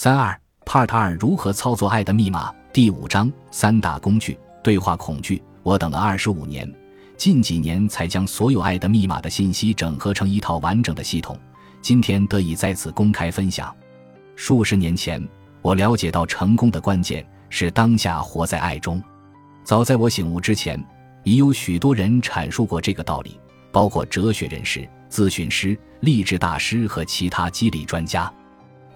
三二 Part 二如何操作爱的密码第五章三大工具对话恐惧。我等了二十五年，近几年才将所有爱的密码的信息整合成一套完整的系统，今天得以在此公开分享。数十年前，我了解到成功的关键是当下活在爱中。早在我醒悟之前，已有许多人阐述过这个道理，包括哲学人士、咨询师、励志大师和其他激励专家。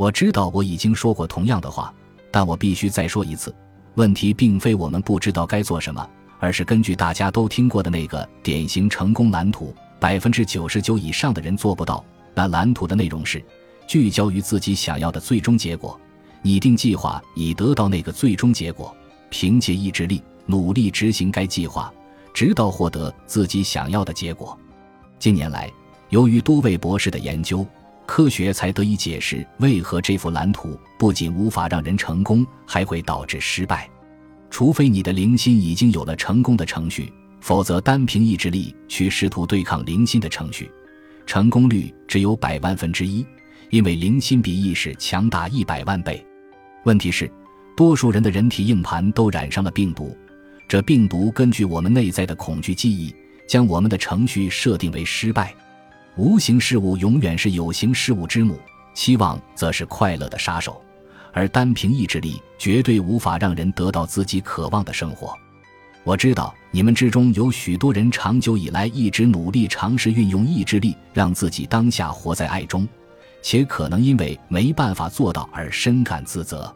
我知道我已经说过同样的话，但我必须再说一次。问题并非我们不知道该做什么，而是根据大家都听过的那个典型成功蓝图，百分之九十九以上的人做不到。那蓝图的内容是：聚焦于自己想要的最终结果，拟定计划以得到那个最终结果，凭借意志力努力执行该计划，直到获得自己想要的结果。近年来，由于多位博士的研究。科学才得以解释为何这幅蓝图不仅无法让人成功，还会导致失败。除非你的灵心已经有了成功的程序，否则单凭意志力去试图对抗灵心的程序，成功率只有百万分之一，因为灵心比意识强大一百万倍。问题是，多数人的人体硬盘都染上了病毒，这病毒根据我们内在的恐惧记忆，将我们的程序设定为失败。无形事物永远是有形事物之母，期望则是快乐的杀手，而单凭意志力绝对无法让人得到自己渴望的生活。我知道你们之中有许多人长久以来一直努力尝试运用意志力，让自己当下活在爱中，且可能因为没办法做到而深感自责。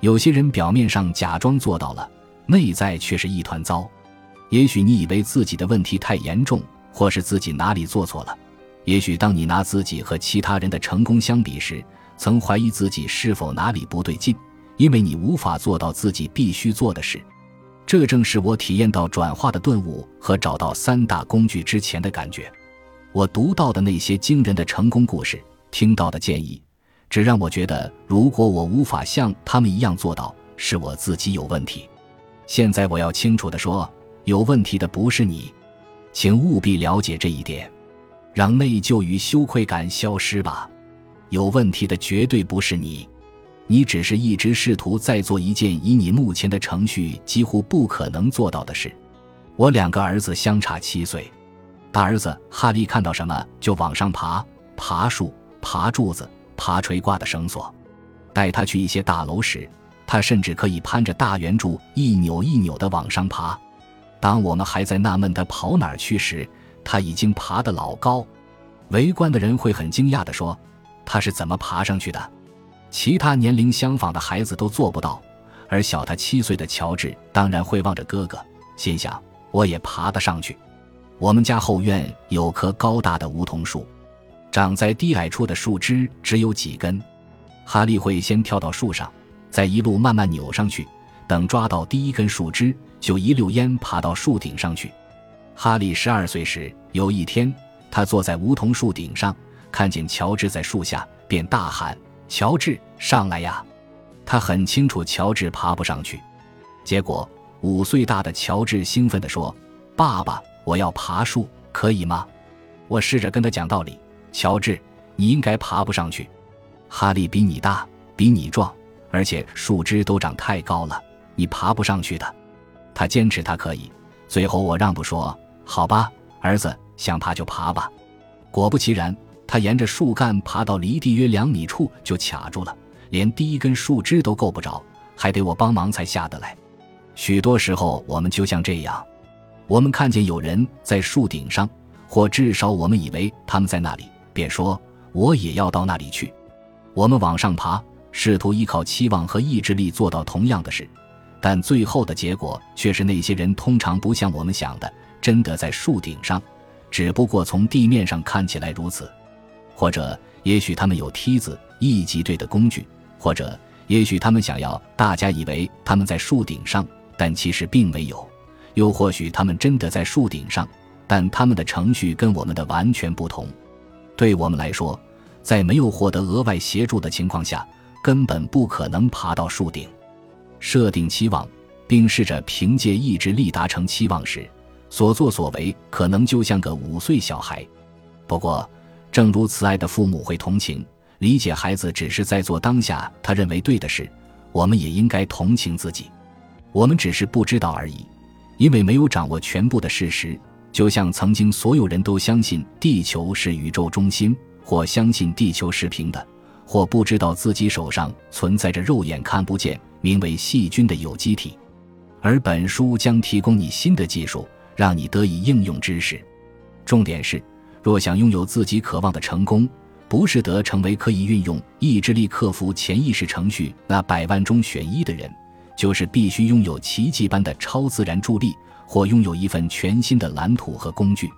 有些人表面上假装做到了，内在却是一团糟。也许你以为自己的问题太严重，或是自己哪里做错了。也许当你拿自己和其他人的成功相比时，曾怀疑自己是否哪里不对劲，因为你无法做到自己必须做的事。这正是我体验到转化的顿悟和找到三大工具之前的感觉。我读到的那些惊人的成功故事，听到的建议，只让我觉得，如果我无法像他们一样做到，是我自己有问题。现在我要清楚地说，有问题的不是你，请务必了解这一点。让内疚与羞愧感消失吧。有问题的绝对不是你，你只是一直试图在做一件以你目前的程序几乎不可能做到的事。我两个儿子相差七岁，大儿子哈利看到什么就往上爬，爬树、爬柱子、爬垂挂的绳索。带他去一些大楼时，他甚至可以攀着大圆柱一扭一扭地往上爬。当我们还在纳闷他跑哪儿去时，他已经爬得老高，围观的人会很惊讶地说：“他是怎么爬上去的？”其他年龄相仿的孩子都做不到，而小他七岁的乔治当然会望着哥哥，心想：“我也爬得上去。”我们家后院有棵高大的梧桐树，长在低矮处的树枝只有几根。哈利会先跳到树上，再一路慢慢扭上去，等抓到第一根树枝，就一溜烟爬到树顶上去。哈利十二岁时，有一天，他坐在梧桐树顶上，看见乔治在树下，便大喊：“乔治，上来呀！”他很清楚乔治爬不上去。结果，五岁大的乔治兴奋地说：“爸爸，我要爬树，可以吗？”我试着跟他讲道理：“乔治，你应该爬不上去。哈利比你大，比你壮，而且树枝都长太高了，你爬不上去的。”他坚持他可以。最后，我让步说。好吧，儿子，想爬就爬吧。果不其然，他沿着树干爬到离地约两米处就卡住了，连第一根树枝都够不着，还得我帮忙才下得来。许多时候，我们就像这样：我们看见有人在树顶上，或至少我们以为他们在那里，便说我也要到那里去。我们往上爬，试图依靠期望和意志力做到同样的事，但最后的结果却是那些人通常不像我们想的。真的在树顶上，只不过从地面上看起来如此，或者也许他们有梯子、一级队的工具，或者也许他们想要大家以为他们在树顶上，但其实并没有；又或许他们真的在树顶上，但他们的程序跟我们的完全不同。对我们来说，在没有获得额外协助的情况下，根本不可能爬到树顶。设定期望，并试着凭借意志力达成期望时。所作所为可能就像个五岁小孩，不过，正如慈爱的父母会同情，理解孩子只是在做当下他认为对的事，我们也应该同情自己。我们只是不知道而已，因为没有掌握全部的事实。就像曾经所有人都相信地球是宇宙中心，或相信地球是平的，或不知道自己手上存在着肉眼看不见、名为细菌的有机体。而本书将提供你新的技术，让你得以应用知识。重点是，若想拥有自己渴望的成功，不是得成为可以运用意志力克服潜意识程序那百万中选一的人，就是必须拥有奇迹般的超自然助力。或拥有一份全新的蓝图和工具。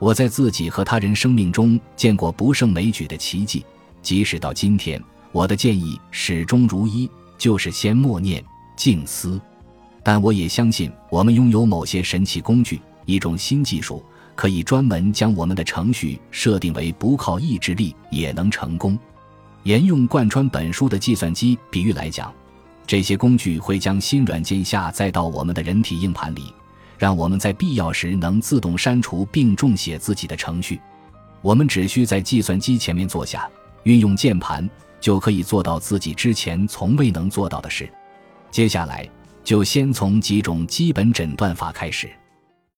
我在自己和他人生命中见过不胜枚举的奇迹，即使到今天，我的建议始终如一，就是先默念、静思。但我也相信，我们拥有某些神奇工具，一种新技术，可以专门将我们的程序设定为不靠意志力也能成功。沿用贯穿本书的计算机比喻来讲，这些工具会将新软件下载到我们的人体硬盘里。让我们在必要时能自动删除并重写自己的程序。我们只需在计算机前面坐下，运用键盘，就可以做到自己之前从未能做到的事。接下来，就先从几种基本诊断法开始。